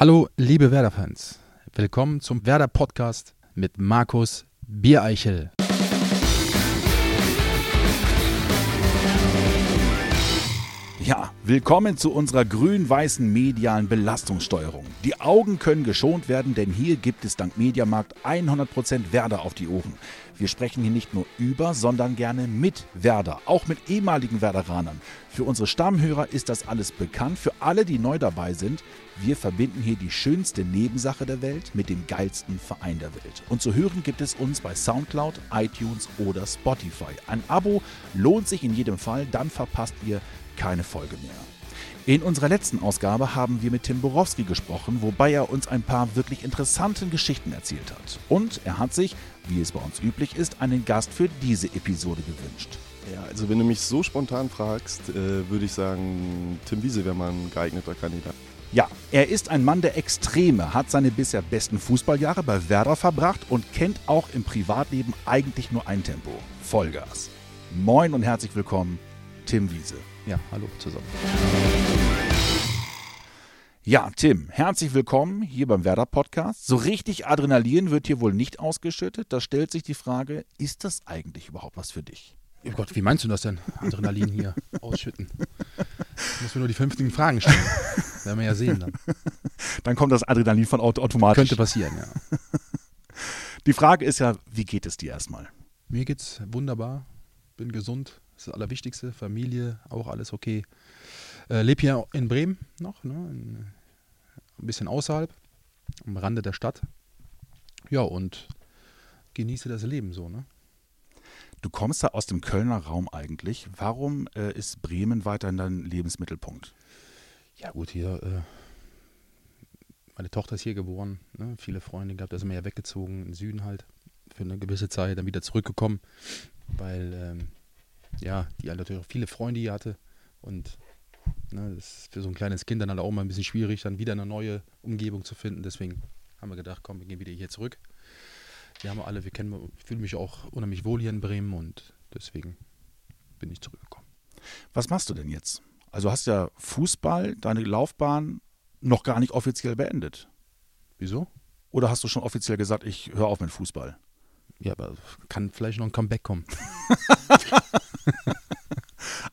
Hallo, liebe Werder-Fans. Willkommen zum Werder-Podcast mit Markus Biereichel. Ja, willkommen zu unserer grün-weißen medialen Belastungssteuerung. Die Augen können geschont werden, denn hier gibt es dank Mediamarkt 100% Werder auf die Ohren. Wir sprechen hier nicht nur über, sondern gerne mit Werder, auch mit ehemaligen Werderanern. Für unsere Stammhörer ist das alles bekannt, für alle, die neu dabei sind, wir verbinden hier die schönste Nebensache der Welt mit dem geilsten Verein der Welt. Und zu hören gibt es uns bei Soundcloud, iTunes oder Spotify. Ein Abo lohnt sich in jedem Fall, dann verpasst ihr keine Folge mehr. In unserer letzten Ausgabe haben wir mit Tim Borowski gesprochen, wobei er uns ein paar wirklich interessanten Geschichten erzählt hat. Und er hat sich, wie es bei uns üblich ist, einen Gast für diese Episode gewünscht. Ja, also wenn du mich so spontan fragst, äh, würde ich sagen, Tim Wiese wäre mal ein geeigneter Kandidat. Ja, er ist ein Mann der Extreme, hat seine bisher besten Fußballjahre bei Werder verbracht und kennt auch im Privatleben eigentlich nur ein Tempo: Vollgas. Moin und herzlich willkommen, Tim Wiese. Ja, hallo zusammen. Ja, Tim, herzlich willkommen hier beim Werder Podcast. So richtig Adrenalin wird hier wohl nicht ausgeschüttet. Da stellt sich die Frage, ist das eigentlich überhaupt was für dich? Oh Gott, wie meinst du das denn? Adrenalin hier ausschütten. Muss mir nur die vernünftigen Fragen stellen. Werden wir ja sehen dann. Dann kommt das Adrenalin von auto automatisch. Könnte passieren, ja. Die Frage ist ja, wie geht es dir erstmal? Mir geht's wunderbar. Bin gesund. Das ist das Allerwichtigste. Familie, auch alles okay. Äh, lebe hier in Bremen noch, ne? in, ein bisschen außerhalb, am Rande der Stadt. Ja, und genieße das Leben so, ne? Du kommst da aus dem Kölner Raum eigentlich. Warum äh, ist Bremen weiterhin dein Lebensmittelpunkt? Ja, gut, hier, äh, meine Tochter ist hier geboren, ne? viele Freunde gehabt, da sind wir ja weggezogen, in den Süden halt, für eine gewisse Zeit, dann wieder zurückgekommen, weil, ähm, ja, die halt natürlich auch viele Freunde hier hatte und ne, das ist für so ein kleines Kind dann halt auch mal ein bisschen schwierig, dann wieder eine neue Umgebung zu finden, deswegen haben wir gedacht, komm, wir gehen wieder hier zurück. Wir haben alle, wir kennen, ich fühle mich auch unheimlich wohl hier in Bremen und deswegen bin ich zurückgekommen. Was machst du denn jetzt? Also hast ja Fußball, deine Laufbahn noch gar nicht offiziell beendet. Wieso? Oder hast du schon offiziell gesagt, ich höre auf mit Fußball? Ja, aber kann vielleicht noch ein Comeback kommen.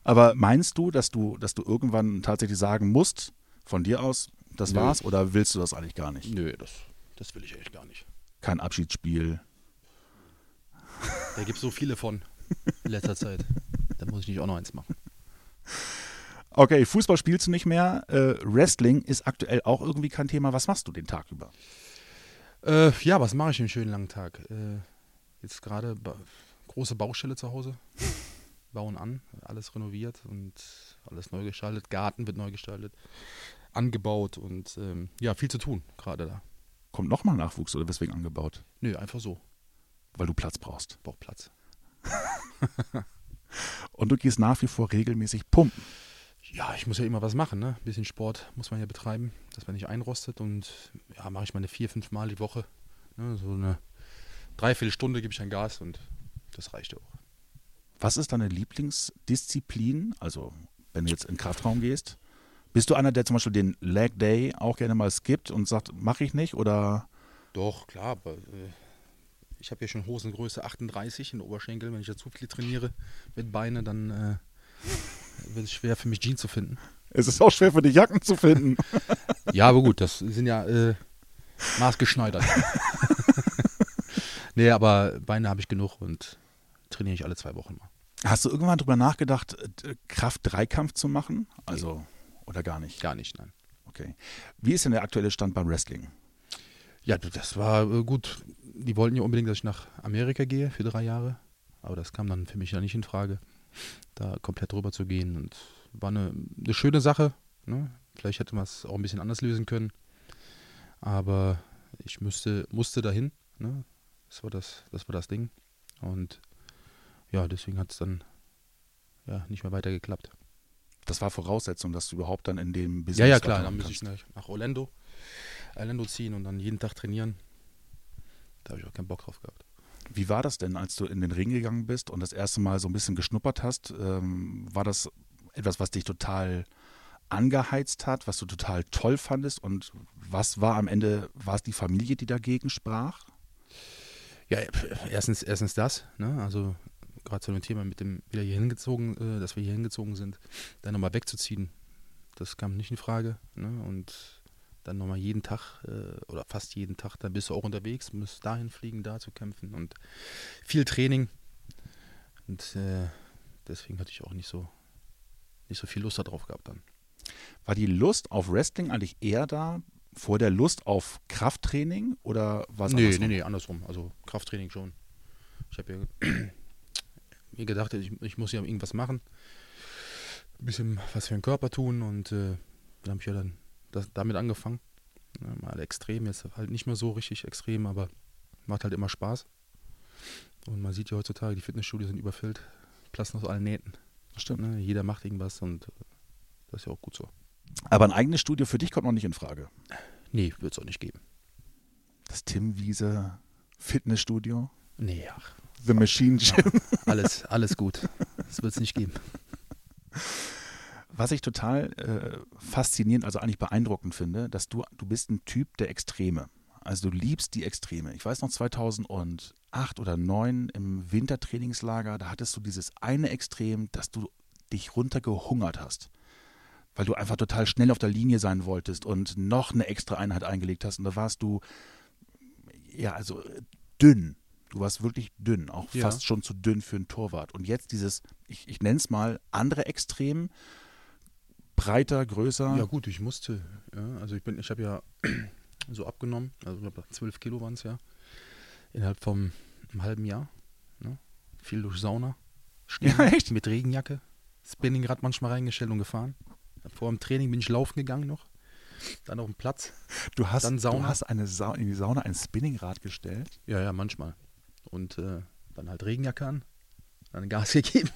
Aber meinst du, dass du, dass du irgendwann tatsächlich sagen musst, von dir aus, das Nö. war's, oder willst du das eigentlich gar nicht? Nö, das, das will ich echt gar nicht. Kein Abschiedsspiel. Da gibt es so viele von in letzter Zeit. Da muss ich nicht auch noch eins machen. Okay, Fußball spielst du nicht mehr. Äh, Wrestling ist aktuell auch irgendwie kein Thema. Was machst du den Tag über? Äh, ja, was mache ich den schönen langen Tag? Äh, jetzt gerade ba große Baustelle zu Hause. Bauen an, alles renoviert und alles neu gestaltet. Garten wird neu gestaltet, angebaut und ähm, ja, viel zu tun gerade da. Kommt nochmal Nachwuchs oder weswegen angebaut? Nö, einfach so. Weil du Platz brauchst. Braucht Platz. Und du gehst nach wie vor regelmäßig pumpen. Ja, ich muss ja immer was machen, ne? Ein bisschen Sport muss man ja betreiben, dass man nicht einrostet. Und ja, mache ich meine vier, fünf Mal die Woche. Ne? So eine Dreiviertelstunde gebe ich ein Gas und das reicht ja auch. Was ist deine Lieblingsdisziplin? Also, wenn du jetzt in den Kraftraum gehst, bist du einer, der zum Beispiel den Leg Day auch gerne mal skippt und sagt, mache ich nicht? Oder Doch, klar, aber äh, ich habe ja schon Hosengröße 38 in den Oberschenkel. Wenn ich ja zu viel trainiere mit Beine, dann äh, wird es schwer für mich Jeans zu finden. es ist auch schwer für dich, Jacken zu finden. Ja, aber gut, das sind ja äh, maßgeschneidert. nee, aber Beine habe ich genug und trainiere ich alle zwei Wochen mal. Hast du irgendwann drüber nachgedacht, äh, Kraft-Dreikampf zu machen? Also, oder gar nicht? Gar nicht, nein. Okay. Wie ist denn der aktuelle Stand beim Wrestling? Ja, das war äh, gut. Die wollten ja unbedingt, dass ich nach Amerika gehe für drei Jahre. Aber das kam dann für mich ja nicht in Frage, da komplett drüber zu gehen. Und war eine, eine schöne Sache. Ne? Vielleicht hätte man es auch ein bisschen anders lösen können. Aber ich müsste, musste dahin. Ne? Das, war das, das war das Ding. Und ja, deswegen hat es dann ja, nicht mehr weiter geklappt. Das war Voraussetzung, dass du überhaupt dann in dem Business Ja, ja, klar. Dann muss ich nach, nach Orlando, Orlando ziehen und dann jeden Tag trainieren. Da habe ich auch keinen Bock drauf gehabt. Wie war das denn, als du in den Ring gegangen bist und das erste Mal so ein bisschen geschnuppert hast? Ähm, war das etwas, was dich total angeheizt hat, was du total toll fandest und was war am Ende, war es die Familie, die dagegen sprach? Ja, erstens, erstens das, ne? also gerade zu dem Thema mit dem wieder hier hingezogen, äh, dass wir hier hingezogen sind, dann nochmal wegzuziehen, das kam nicht in Frage. Ne? Und dann nochmal jeden Tag äh, oder fast jeden Tag, dann bist du auch unterwegs, musst dahin fliegen, da zu kämpfen und viel Training. Und äh, deswegen hatte ich auch nicht so, nicht so viel Lust darauf gehabt dann. War die Lust auf Wrestling eigentlich eher da vor der Lust auf Krafttraining oder was? Nee, andersrum? nee, nee, andersrum. Also Krafttraining schon. Ich habe ja mir gedacht, ich, ich, muss ja irgendwas machen. Ein bisschen was für den Körper tun und äh, dann habe ich ja dann das, damit angefangen. Ja, mal extrem, jetzt halt nicht mehr so richtig extrem, aber macht halt immer Spaß. Und man sieht ja heutzutage, die Fitnessstudios sind überfüllt, platzen aus allen Nähten. Das stimmt. Ne? Jeder macht irgendwas und äh, das ist ja auch gut so. Aber ein eigenes Studio für dich kommt noch nicht in Frage. Nee, wird es auch nicht geben. Das Tim Wiese Fitnessstudio? Nee, ach. The Machine Gym? alles, alles gut. Das wird es nicht geben. Was ich total äh, faszinierend, also eigentlich beeindruckend finde, dass du, du bist ein Typ der Extreme. Also du liebst die Extreme. Ich weiß noch 2008 oder 2009 im Wintertrainingslager, da hattest du dieses eine Extrem, dass du dich runtergehungert hast weil du einfach total schnell auf der Linie sein wolltest und noch eine extra Einheit eingelegt hast. Und da warst du, ja, also dünn. Du warst wirklich dünn, auch ja. fast schon zu dünn für einen Torwart. Und jetzt dieses, ich, ich nenne es mal, andere Extrem, breiter, größer. Ja gut, ich musste. Ja, also ich bin, ich habe ja so abgenommen, also zwölf Kilo waren es ja, innerhalb vom einem halben Jahr. Ne? Viel durch Sauna. Stehen, ja, echt? Mit Regenjacke. Spinningrad manchmal reingestellt und gefahren. Vor dem Training bin ich laufen gegangen noch. Dann auf dem Platz. Du hast, dann Sauna. Du hast eine Sa in die Sauna ein Spinningrad gestellt? Ja, ja, manchmal. Und äh, dann halt Regenjacke an, dann Gas gegeben.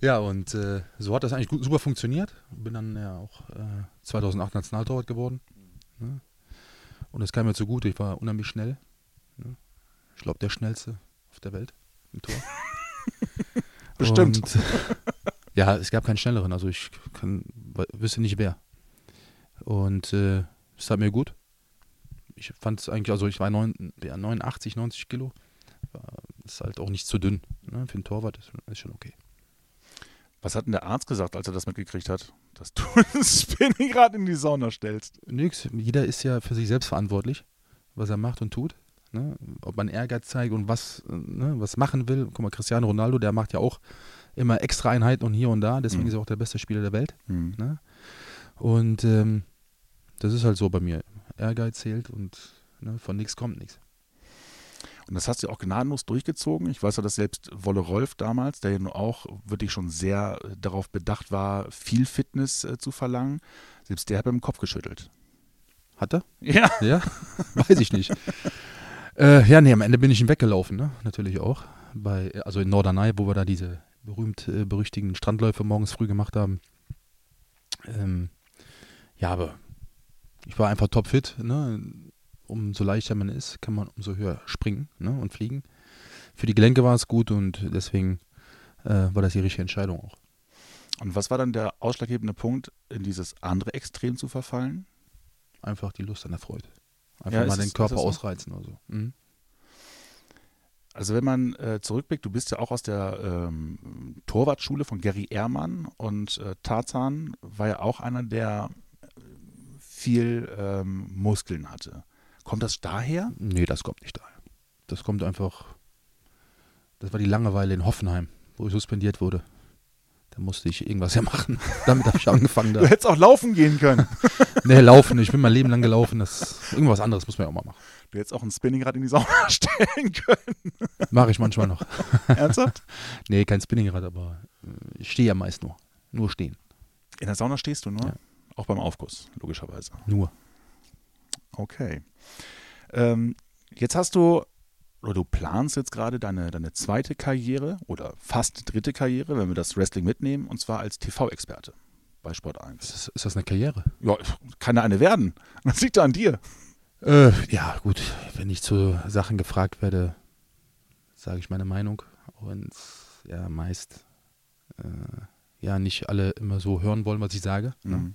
Ja, und äh, so hat das eigentlich gut, super funktioniert. Bin dann ja auch äh, 2008 Nationaltorwart geworden. Ne? Und es kam mir zugute, ich war unheimlich schnell. Ne? Ich glaube, der schnellste auf der Welt im Tor. Bestimmt. Und, ja, es gab keinen schnelleren, also ich kann, wüsste nicht wer. Und äh, es tat mir gut. Ich fand es eigentlich, also ich war 9, ja, 89, 90 Kilo. War, ist halt auch nicht zu dünn. Ne? Für einen Torwart ist, ist schon okay. Was hat denn der Arzt gesagt, als er das mitgekriegt hat? Dass du das Spinningrad in die Sauna stellst? Nix. Jeder ist ja für sich selbst verantwortlich, was er macht und tut. Ne? Ob man Ehrgeiz zeigt und was, ne, was machen will. Guck mal, Cristiano Ronaldo, der macht ja auch immer extra Einheiten und hier und da. Deswegen mhm. ist er auch der beste Spieler der Welt. Mhm. Ne? Und ähm, das ist halt so bei mir. Ehrgeiz zählt und ne, von nichts kommt nichts. Und das hast du auch gnadenlos durchgezogen. Ich weiß ja, dass selbst Wolle Rolf damals, der ja nur auch wirklich schon sehr äh, darauf bedacht war, viel Fitness äh, zu verlangen, selbst der hat beim Kopf geschüttelt. Hat er? Ja. Ja? Weiß ich nicht. äh, ja, nee, am Ende bin ich ihn weggelaufen, ne? Natürlich auch. Bei, also in Norderney, wo wir da diese berühmt äh, berüchtigten Strandläufe morgens früh gemacht haben. Ähm, ja, aber ich war einfach topfit. Ne? Umso leichter man ist, kann man umso höher springen ne? und fliegen. Für die Gelenke war es gut und deswegen äh, war das die richtige Entscheidung auch. Und was war dann der ausschlaggebende Punkt, in dieses andere Extrem zu verfallen? Einfach die Lust an der Freude. Einfach ja, mal den Körper so? ausreizen oder so. Mhm. Also wenn man äh, zurückblickt, du bist ja auch aus der ähm, Torwartschule von Gary Ehrmann und äh, Tarzan war ja auch einer, der viel ähm, Muskeln hatte. Kommt das daher? Nee, das kommt nicht daher. Das kommt einfach, das war die Langeweile in Hoffenheim, wo ich suspendiert wurde. Da musste ich irgendwas ja machen. Damit habe ich angefangen. Da. Du hättest auch laufen gehen können. nee, laufen. Ich bin mein Leben lang gelaufen. Das, irgendwas anderes muss man ja auch mal machen. Du hättest auch ein Spinningrad in die Sauna stellen können. Mache ich manchmal noch. Ernsthaft? nee, kein Spinningrad, aber äh, ich stehe ja meist nur. Nur stehen. In der Sauna stehst du nur? Ja. Auch beim Aufguss, logischerweise. Nur. Okay. Ähm, jetzt hast du oder du planst jetzt gerade deine, deine zweite Karriere oder fast dritte Karriere, wenn wir das Wrestling mitnehmen, und zwar als TV-Experte bei Sport 1. Ist das, ist das, eine Karriere? Ja, kann da eine werden. Das liegt da an dir. Äh, ja, gut. Wenn ich zu Sachen gefragt werde, sage ich meine Meinung. Und ja, meist äh, ja nicht alle immer so hören wollen, was ich sage. Ne?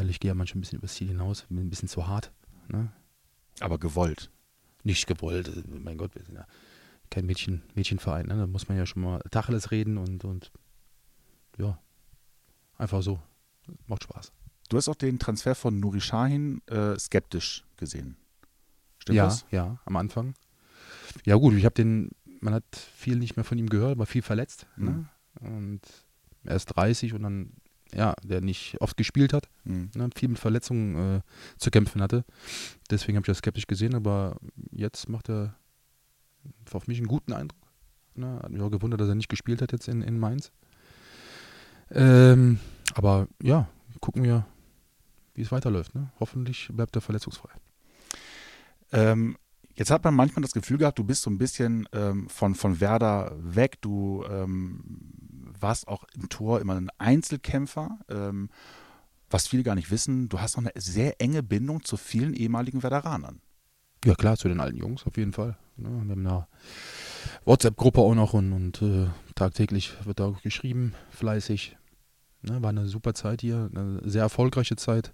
Weil ich gehe ja manchmal ein bisschen übers Ziel hinaus, bin ein bisschen zu hart. Ne? Aber gewollt. Nicht gewollt, äh, mein Gott, wir sind ja kein Mädchen, Mädchenverein. Ne? Da muss man ja schon mal Tacheles reden und, und ja, einfach so. Macht Spaß. Du hast auch den Transfer von Nuri Sahin äh, skeptisch gesehen. Stimmt ja, das? ja, am Anfang. Ja gut, ich habe den, man hat viel nicht mehr von ihm gehört, war viel verletzt. Mhm. Ne? Und er ist 30 und dann, ja, der nicht oft gespielt hat, Mhm. ne? viel mit Verletzungen äh, zu kämpfen hatte. Deswegen habe ich das skeptisch gesehen, aber jetzt macht er auf mich einen guten Eindruck. Ne? Hat mich auch gewundert, dass er nicht gespielt hat jetzt in, in Mainz. Ähm, aber ja, gucken wir, wie es weiterläuft. Ne? Hoffentlich bleibt er verletzungsfrei. Ähm, jetzt hat man manchmal das Gefühl gehabt, du bist so ein bisschen ähm, von, von Werder weg. Du ähm, warst auch im Tor immer ein Einzelkämpfer. Ähm, was viele gar nicht wissen, du hast noch eine sehr enge Bindung zu vielen ehemaligen Werderanern. Ja, klar, zu den alten Jungs auf jeden Fall. Ne? Wir haben eine WhatsApp-Gruppe auch noch und, und äh, tagtäglich wird da auch geschrieben, fleißig. Ne? War eine super Zeit hier, eine sehr erfolgreiche Zeit,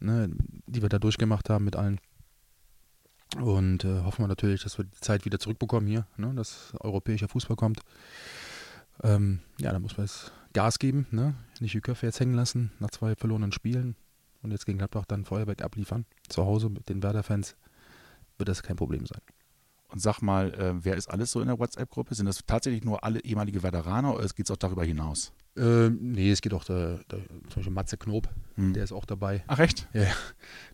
ne? die wir da durchgemacht haben mit allen. Und äh, hoffen wir natürlich, dass wir die Zeit wieder zurückbekommen hier, ne? dass europäischer Fußball kommt. Ähm, ja, da muss man jetzt Gas geben, ne? nicht die Köpfe jetzt hängen lassen nach zwei verlorenen Spielen und jetzt gegen Gladbach dann Feuerwerk abliefern. Zu Hause mit den Werder-Fans wird das kein Problem sein. Und sag mal, äh, wer ist alles so in der WhatsApp-Gruppe? Sind das tatsächlich nur alle ehemalige Werderaner oder geht es auch darüber hinaus? Ähm, nee, es geht auch der, der, zum Beispiel Matze Knob, Hm. der ist auch dabei. Ach echt? Ja, ja.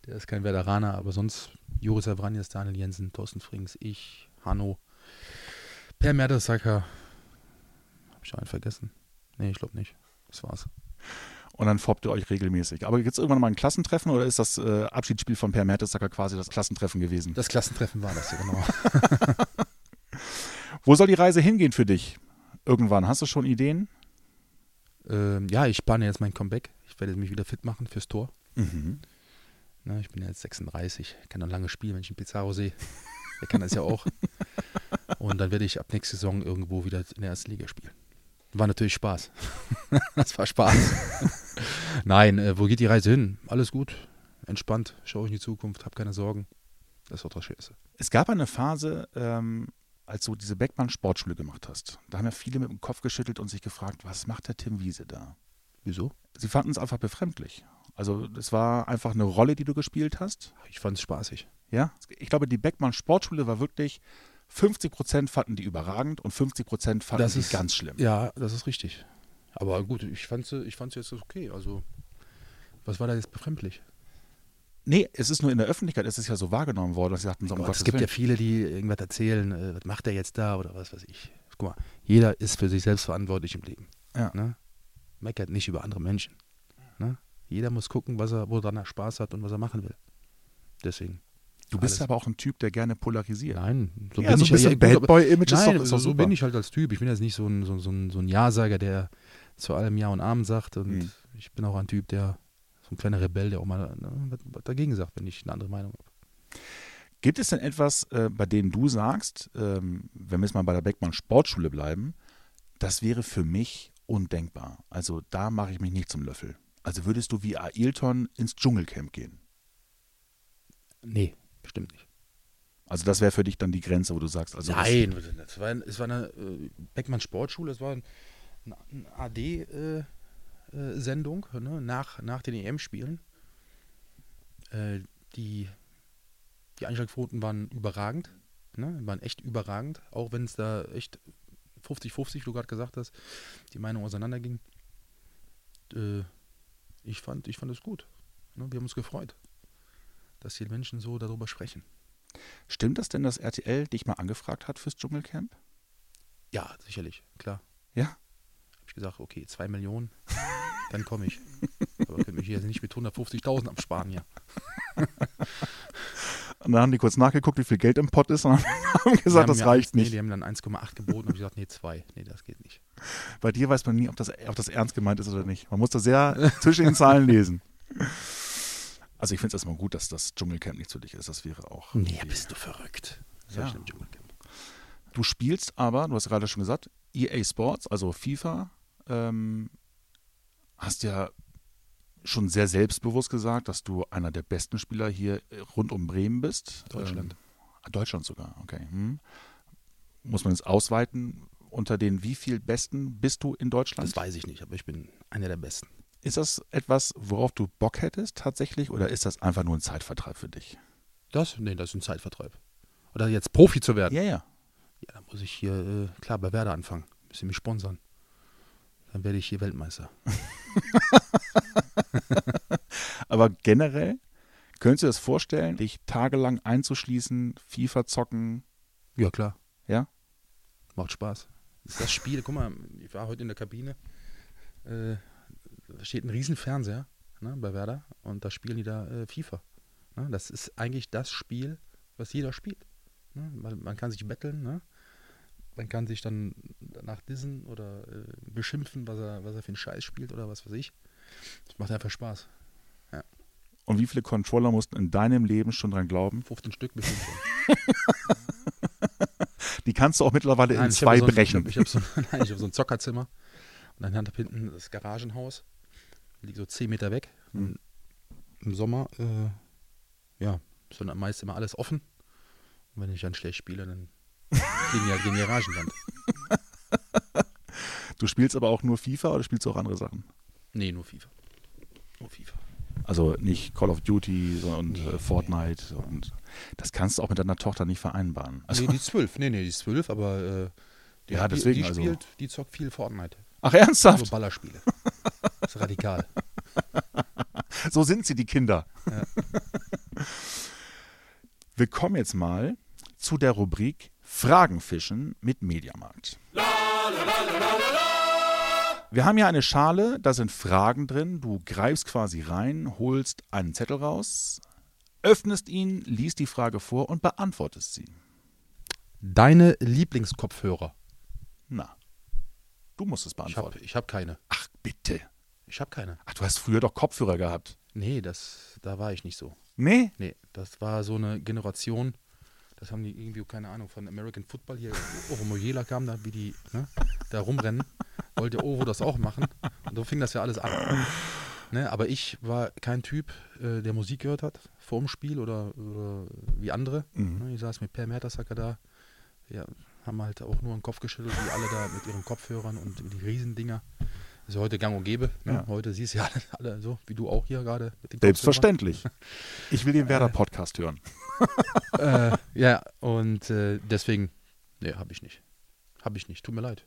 Der ist kein Veteraner, aber sonst Joris Avranjes, Daniel Jensen, Thorsten Frings, ich, Hanno, Per Mertesacker. Hab ich einen vergessen? Nee, ich glaube nicht. Das war's. Und dann foppt ihr euch regelmäßig. Aber gibt es irgendwann mal ein Klassentreffen oder ist das äh, Abschiedsspiel von Per Mertesacker quasi das Klassentreffen gewesen? Das Klassentreffen war das ja genau. Wo soll die Reise hingehen für dich? Irgendwann. Hast du schon Ideen? ähm, ja, ich plane jetzt mein Comeback. Ich werde mich wieder fit machen fürs Tor. Mhm. Ne, ich bin ja jetzt 36, kann noch lange spielen, wenn ich einen Pizarro sehe. Der kann das ja auch. Und dann werde ich ab nächster Saison irgendwo wieder in der ersten Liga spielen. War natürlich Spaß. das war Spaß. Nein, äh, wo geht die Reise hin? Alles gut, entspannt, schaue ich in die Zukunft, habe keine Sorgen. Das ist auch das Schönste. Es gab eine Phase, ähm, als du diese Beckmann Sportschule gemacht hast. Da haben ja viele mit dem Kopf geschüttelt und sich gefragt, was macht der Tim Wiese da? Wieso? Sie fanden es einfach befremdlich. Also es war einfach eine Rolle, die du gespielt hast. Ich fand es spaßig. Ja, ich glaube, die Beckmann Sportschule war wirklich 50 Prozent fanden die überragend und 50 Prozent fanden Das die ist- ganz schlimm. Ja, das ist richtig. Aber gut, ich fand es ich fand's jetzt okay. Also, was war da jetzt befremdlich? Nee, es ist nur in der Öffentlichkeit, es ist ja so wahrgenommen worden, dass sie sagten, so, um Gott, es gibt ja Willen. viele, die irgendwas erzählen, äh, was macht er jetzt da oder was weiß ich. Guck mal, jeder ist für sich selbst verantwortlich im Leben. Ja. Ne? Meckert nicht über andere Menschen. Ne? Jeder muss gucken, was er, woran er Spaß hat und was er machen will. Deswegen. Du bist alles. aber auch ein Typ, der gerne polarisiert. Nein, so ja, bin so ich ein bisschen Bad Boy-Image ist Nein, doch, ist so, so bin ich halt als Typ. Ich bin jetzt nicht so ein, so, so ein, so ein Ja-Sager, der zu allem Ja und Amen sagt. Und Mhm. ich bin auch ein Typ, der so ein kleiner Rebell, der auch mal ne, dagegen sagt, wenn ich eine andere Meinung habe. Gibt es denn etwas, äh, bei dem du sagst, ähm, wenn wir jetzt mal bei der Beckmann Sportschule bleiben, das wäre für mich undenkbar. Also da mache ich mich nicht zum Löffel. Also würdest du wie Ailton ins Dschungelcamp gehen? Nee, bestimmt nicht. Also das wäre für dich dann die Grenze, wo du sagst, also Nein, das war, es war eine äh, Beckmann Sportschule, es war ein, eine AD-Sendung ne, nach, nach den EM-Spielen. Äh, die, die Einschlagquoten waren überragend, ne, waren echt überragend, auch wenn es da echt 50-50, wie du gerade gesagt hast, die Meinung auseinanderging. Äh, ich fand ich fand es gut. Ne, wir haben uns gefreut, dass die Menschen so darüber sprechen. Stimmt das denn, dass RTL dich mal angefragt hat fürs Dschungelcamp? Ja, sicherlich, klar. Ja. Habe ich gesagt, okay, zwei Millionen, dann komme ich. Aber könnt mich hier nicht mit 150.000 absparen hier. Und dann haben die kurz nachgeguckt, wie viel Geld im Pott ist und haben gesagt, haben das reicht eins- Nee, nicht. die haben dann 1,8 geboten und ich gesagt, nee, zwei. Nee, das geht nicht. Bei dir weiß man nie, ob das, ob das ernst gemeint ist oder nicht. Man muss da sehr zwischen den Zahlen lesen. Also ich finde es erstmal gut, dass das Dschungelcamp nicht für dich ist. Das wäre auch. Nee, bist du verrückt. Ja. Du spielst aber, du hast gerade schon gesagt, EA Sports, also FIFA, ähm, hast ja schon sehr selbstbewusst gesagt, dass du einer der besten Spieler hier äh, rund um Bremen bist. Deutschland. Ähm, Deutschland sogar, okay. Hm. Muss man es ausweiten? Unter den wie viel Besten bist du in Deutschland? Das weiß ich nicht, aber ich bin einer der Besten. Ist das etwas, worauf du Bock hättest tatsächlich oder ist das einfach nur ein Zeitvertreib für dich? Das? Nee, das ist ein Zeitvertreib. Oder jetzt Profi zu werden. Ja, ja. Ja, dann muss ich hier, äh, klar, bei Werder anfangen. Müssen mich sponsern. Dann werde ich hier Weltmeister. Aber generell, könntest du dir das vorstellen, dich tagelang einzuschließen, FIFA zocken? Ja, klar. Ja? Macht Spaß. Das ist das Spiel. Guck mal, ich war heute in der Kabine. Äh, steht ein riesen Fernseher ne, bei Werder und da spielen die da äh, FIFA. Ne? Das ist eigentlich das Spiel, was jeder spielt. Ne? Man, man, kann sich betteln, ne? man kann sich dann danach dissen oder äh, beschimpfen, was er, was er für einen Scheiß spielt oder was weiß ich. Das macht einfach Spaß. Ja. Und wie viele Controller mussten in deinem Leben schon dran glauben? 15 Stück bestimmt schon. Die kannst du auch mittlerweile nein, in zwei so brechen. ich habe so, hab so, ein Zockerzimmer und dann hinten das Garagenhaus. Liegt so 10 Meter weg. Mhm. Im Sommer, äh, ja, ist dann meist immer alles offen. Und wenn ich dann schlecht spiele, dann die, gegen die Garagenwand. Du spielst aber auch nur FIFA oder spielst du auch andere Sachen? Nee, nur FIFA. Nur FIFA. Also nicht Call of Duty und nee, äh, Fortnite. Nee. Und das kannst du auch mit deiner Tochter nicht vereinbaren. Also nee, die ist zwölf. Nee, nee, die ist zwölf, aber äh, die, ja, deswegen, die, die also. spielt, die zockt viel Fortnite. Ach, ernsthaft? So Ballerspiele. Das ist radikal. so sind sie, die Kinder. Ja. Wir kommen jetzt mal zu der Rubrik Fragenfischen mit Mediamarkt. Wir haben hier eine Schale, da sind Fragen drin. Du greifst quasi rein, holst einen Zettel raus, öffnest ihn, liest die Frage vor und beantwortest sie. Deine Lieblingskopfhörer? Na, du musst es beantworten. Ich habe hab keine. Ach, bitte. Ich habe keine. Ach, du hast früher doch Kopfhörer gehabt. Nee, das, da war ich nicht so. Nee? Nee, das war so eine Generation, das haben die irgendwie, keine Ahnung, von American Football hier, Ovo Mojela kam da, wie die ne, da rumrennen, wollte Ovo das auch machen. Und so fing das ja alles an. Ne, aber ich war kein Typ, äh, der Musik gehört hat, vor dem Spiel oder, oder wie andere. Mhm. Ne, ich saß mit Per Mertesacker da, ja, haben halt auch nur den Kopf geschüttelt, wie alle da mit ihren Kopfhörern und die Riesendinger. Das ist heute gang und gäbe. Ne? Ja. Heute siehst du ja alle, alle, so, wie du auch hier gerade. Selbstverständlich. Ich will den Werder-Podcast hören. äh, ja, und äh, deswegen, nee, habe ich nicht. Habe ich nicht. Tut mir leid.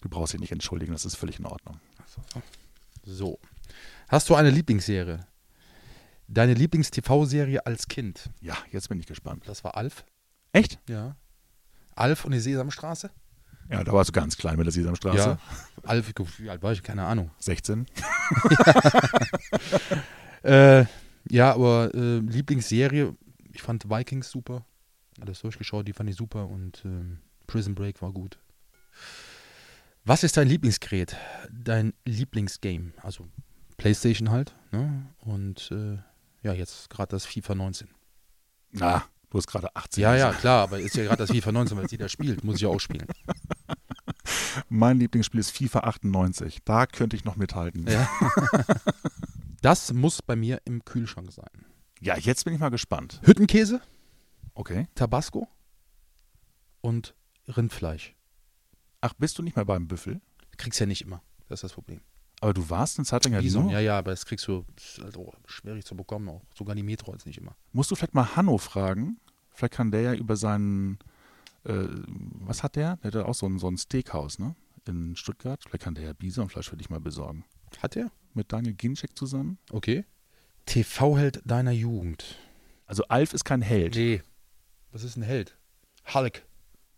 Du brauchst dich nicht entschuldigen, das ist völlig in Ordnung. So. Hast du eine Lieblingsserie? Deine Lieblings-TV-Serie als Kind? Ja, jetzt bin ich gespannt. Das war Alf. Echt? Ja. Alf und die Sesamstraße? Ja, da warst du ganz klein mit der Sesamstraße. Ja. Alf, wie alt war ich? Keine Ahnung. 16. äh, ja, aber äh, Lieblingsserie, ich fand Vikings super. Alles durchgeschaut, die fand ich super und äh, Prison Break war gut. Was ist dein Lieblingsgerät? Dein Lieblingsgame? Also PlayStation halt. Ne? Und äh, ja, jetzt gerade das FIFA 19. Na, du hast gerade 18. Ja, ja, klar, aber ist ja gerade das FIFA 19, weil es jeder spielt, muss ich ja auch spielen. Mein Lieblingsspiel ist FIFA 98. Da könnte ich noch mithalten. Ja. das muss bei mir im Kühlschrank sein. Ja, jetzt bin ich mal gespannt. Hüttenkäse. Okay. Tabasco. Und Rindfleisch. Ach, bist du nicht mehr beim Büffel? Kriegst ja nicht immer. Das ist das Problem. Aber du warst eine Zeit lang ja Bison, ja, ja, aber das kriegst du, das ist auch schwierig zu bekommen, auch sogar die Metro jetzt nicht immer. Musst du vielleicht mal Hanno fragen? Vielleicht kann der ja über seinen, äh, was hat der? Der hat ja auch so ein, so ein Steakhouse, ne? In Stuttgart. Vielleicht kann der ja Bisonfleisch für dich mal besorgen. Hat er? Mit Daniel Ginczek zusammen. Okay. TV-Held deiner Jugend. Also Alf ist kein Held. Nee. Was ist ein Held? Hulk.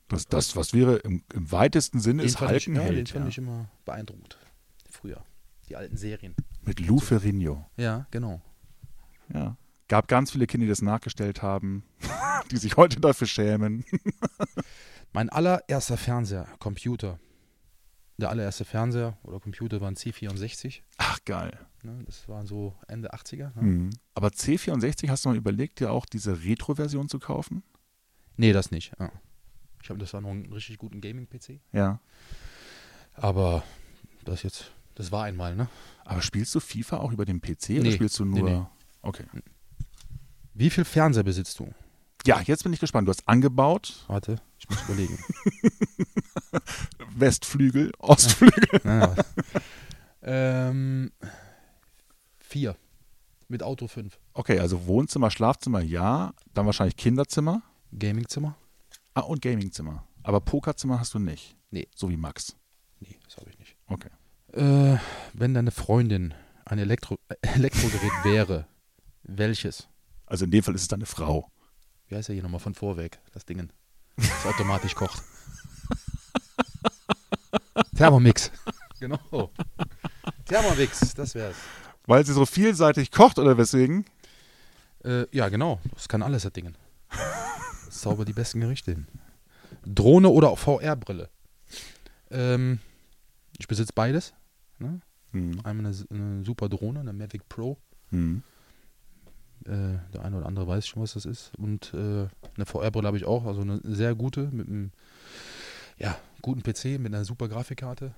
Das, das was wäre im, im weitesten Sinne ist Hulk ein ja, Held. Den fand ja. ich immer beeindruckend. Früher. Die alten Serien. Mit Lou Ferrigno. Ja, genau. Ja. Gab ganz viele Kinder, die das nachgestellt haben, die sich heute dafür schämen. mein allererster Fernseher, Computer. Der allererste Fernseher oder Computer war ein C64. Ach, geil. Ne, das waren so Ende 80er. Ne? Mhm. Aber C64, hast du mal überlegt, dir auch diese Retro-Version zu kaufen? Nee, das nicht. Ja. Ich habe das war noch einen richtig guten Gaming-PC. Ja. Aber das jetzt, das war einmal, ne? Aber spielst du FIFA auch über den PC oder Nee, spielst du nee, nur. nee. Okay. Wie viel Fernseher besitzt du? Ja, jetzt bin ich gespannt. Du hast angebaut, Warte, ich muss überlegen. Westflügel, Ostflügel. Ja. ähm, vier. Mit Auto fünf. Okay, also Wohnzimmer, Schlafzimmer, ja. Dann wahrscheinlich Kinderzimmer. Gamingzimmer? Ah, und Gamingzimmer. Aber Pokerzimmer hast du nicht. Nee. So wie Max. Nee, das habe ich nicht. Okay. Äh, wenn deine Freundin ein Elektro Elektrogerät wäre, welches? Also in dem Fall ist es deine Frau. Wie heißt er hier nochmal von vorweg, das Ding, das automatisch kocht? Thermomix. Genau. Thermomix, das wär's. Weil sie so vielseitig kocht oder weswegen? Äh, ja, genau. Das kann alles, das Ding. Das zaubert die besten Gerichte hin. Drohne oder VR-Brille? Ähm, ich besitze beides. Ne? Hm. Einmal eine, eine super Drohne, eine Mavic Pro. Hm. Äh, der eine oder andere weiß schon, was das ist. Und äh, eine VR-Brille habe ich auch, also eine sehr gute, mit einem ja, guten PC, mit einer super Grafikkarte.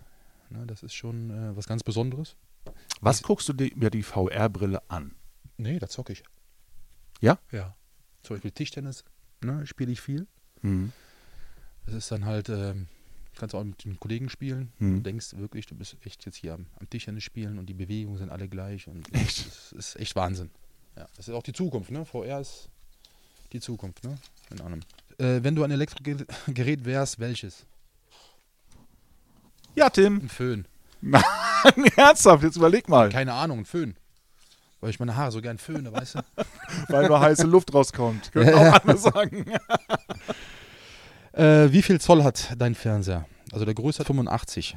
Ne, das ist schon äh, was ganz Besonderes. Was guckst du dir über die VR-Brille an? Nee, da zocke ich. Ja? Ja. Zum Beispiel Tischtennis ne, spiele ich viel. Hm. Das ist dann halt, ähm, kannst auch mit den Kollegen spielen. Hm. Du denkst wirklich, du bist echt jetzt hier am, am Tischtennis spielen und die Bewegungen sind alle gleich. Und Echt? Das ist echt Wahnsinn. Ja, das ist auch die Zukunft, ne? VR ist die Zukunft, ne? In allem. Äh, wenn du ein Elektrogerät wärst, welches? Ja, Tim. Ein Föhn. Ernsthaft, jetzt überleg mal. Keine Ahnung, ein Föhn. Weil ich meine Haare so gern föhne, weißt du? Weil nur heiße Luft rauskommt. Können Ja, auch andere sagen. Äh, wie viel Zoll hat dein Fernseher? Also der größte hat 85.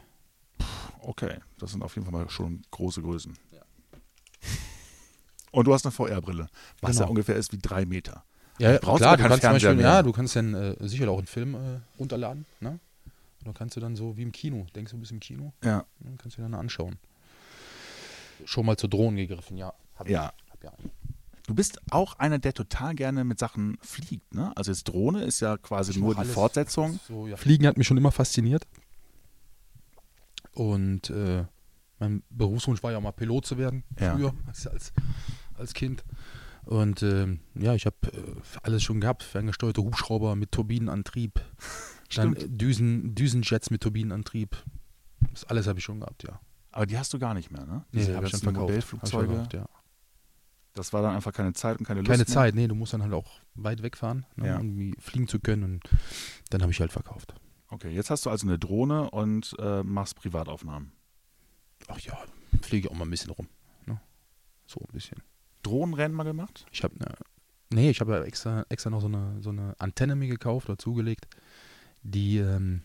Okay, das sind auf jeden Fall mal schon große Größen. Und du hast eine VR-Brille, was Genau. ja ungefähr ist wie drei Meter. Ja, brauchst klar, du kannst zum Fernseher Beispiel, mehr. ja, du kannst dann äh, sicher auch einen Film äh, runterladen, ne? Und dann kannst du dann so wie im Kino, denkst du, bist im Kino, Ja. dann kannst du dir dann anschauen. Schon mal zu Drohnen gegriffen, ja. Hab Ja. Ich, hab ja eine. Du bist auch einer, der total gerne mit Sachen fliegt, ne? Also jetzt Drohne ist ja quasi Ich nur die alles. Fortsetzung. So, ja. Fliegen hat mich schon immer fasziniert. Und äh, mein Berufswunsch war ja auch mal Pilot zu werden, Ja. früher, als, als, als Kind. Und ähm, ja, ich habe äh, alles schon gehabt. Ferngesteuerte Hubschrauber mit Turbinenantrieb. Dann Stimmt. äh, Düsen, Düsenjets mit Turbinenantrieb. Das alles habe ich schon gehabt, ja. Aber die hast du gar nicht mehr, ne? Nee, Diese habe ich schon verkauft. Hab ich Modellflugzeuge. verkauft, ja. Das war dann einfach keine Zeit und keine Lust Keine mehr. Zeit, nee, du musst dann halt auch weit wegfahren, ne, Ja. um irgendwie fliegen zu können. Und dann habe ich halt verkauft. Okay, jetzt hast du also eine Drohne und äh, machst Privataufnahmen. Ach ja, fliege auch mal ein bisschen rum. Ne? So ein bisschen. Drohnenrennen mal gemacht? Ich habe ne, nee, ich habe ja extra, extra noch so eine, so eine Antenne mir gekauft oder zugelegt, die, ähm,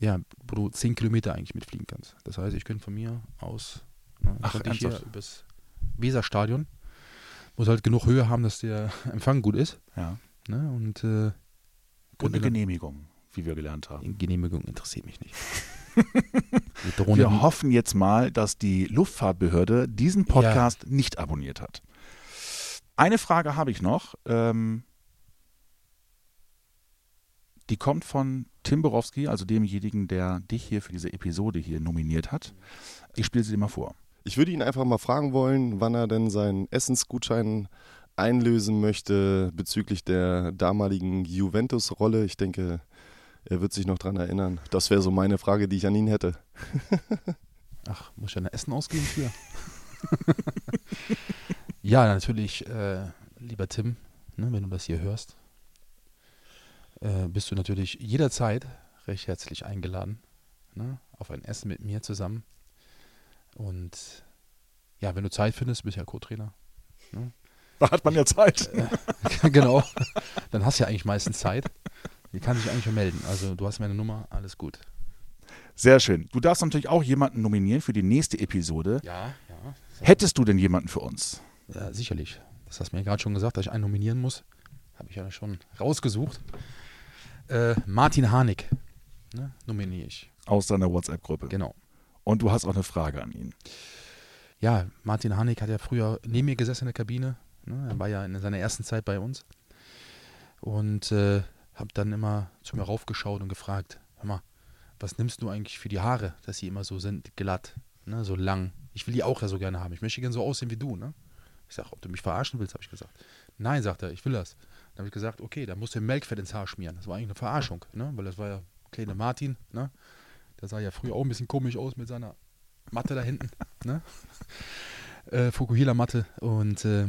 ja, wo du 10 Kilometer eigentlich mitfliegen kannst. Das heißt, ich könnte von mir aus, ne, Ach, ich hier übers Weserstadion, muss halt genug Höhe haben, dass der Empfang gut ist. Ja. Ne? Und, äh, Und eine Genehmigung, wie wir gelernt haben. Genehmigung interessiert mich nicht. Wir hoffen jetzt mal, dass die Luftfahrtbehörde diesen Podcast nicht abonniert hat. Eine Frage habe ich noch. Ähm, die kommt von Tim Borowski, also demjenigen, der dich hier für diese Episode hier nominiert hat. Ich spiele sie dir mal vor. Ich würde ihn einfach mal fragen wollen, wann er denn seinen Essensgutschein einlösen möchte bezüglich der damaligen Juventus-Rolle. Ich denke, er wird sich noch dran erinnern. Das wäre so meine Frage, die ich an ihn hätte. Ach, muss ich ja ein Essen ausgeben für? ja, natürlich, äh, lieber Tim, ne, wenn du das hier hörst, äh, bist du natürlich jederzeit recht herzlich eingeladen ne, auf ein Essen mit mir zusammen. Und ja, wenn du Zeit findest, bist ja Co-Trainer. Da hat man ja Zeit. genau. Dann hast du ja eigentlich meistens Zeit. Die kann sich eigentlich schon melden. Also du hast meine Nummer, alles gut. Sehr schön. Du darfst natürlich auch jemanden nominieren für die nächste Episode. Ja, ja. Hättest du denn jemanden für uns? Ja, sicherlich. Das hast du mir gerade schon gesagt, dass ich einen nominieren muss. Habe ich ja schon rausgesucht. Äh, Martin Harnik ne, nominiere ich. Aus deiner WhatsApp-Gruppe. Genau. Und du hast auch eine Frage an ihn. Ja, Martin Harnik hat ja früher neben mir gesessen in der Kabine. Ne, er war ja in seiner ersten Zeit bei uns. Und äh, habe dann immer zu mir raufgeschaut und gefragt, hör mal, was nimmst du eigentlich für die Haare, dass sie immer so sind, glatt, ne, so lang. Ich will die auch ja so gerne haben. Ich möchte gerne so aussehen wie du, ne? Ich sage, ob du mich verarschen willst, habe ich gesagt. Nein, sagt er, ich will das. Dann habe ich gesagt, okay, dann musst du Melkfett ins Haar schmieren. Das war eigentlich eine Verarschung, ne? Weil das war ja kleine Martin, ne? Der sah ja früher auch ein bisschen komisch aus mit seiner Matte da hinten, ne? Äh, Fukuhila-Matte. Und äh,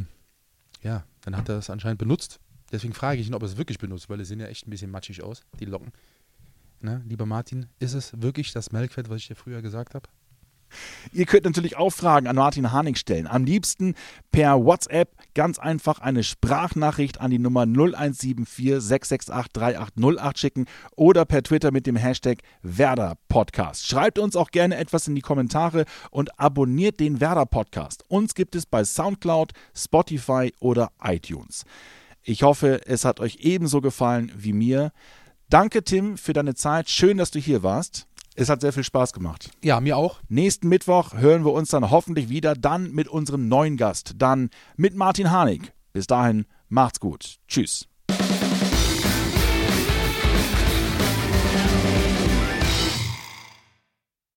ja, dann hat er das anscheinend benutzt. Deswegen frage ich ihn, ob er es wirklich benutzt, weil die sehen ja echt ein bisschen matschig aus, die Locken. Ne? Lieber Martin, ist es wirklich das Melkfett, was ich dir früher gesagt habe? Ihr könnt natürlich auch Fragen an Martin Harnik stellen. Am liebsten per WhatsApp ganz einfach eine Sprachnachricht an die Nummer 0174 668 3808 schicken oder per Twitter mit dem Hashtag Werder Podcast. Schreibt uns auch gerne etwas in die Kommentare und abonniert den Werder Podcast. Uns gibt es bei Soundcloud, Spotify oder iTunes. Ich hoffe, es hat euch ebenso gefallen wie mir. Danke, Tim, für deine Zeit. Schön, dass du hier warst. Es hat sehr viel Spaß gemacht. Ja, mir auch. Nächsten Mittwoch hören wir uns dann hoffentlich wieder, dann mit unserem neuen Gast, dann mit Martin Harnik. Bis dahin, macht's gut. Tschüss.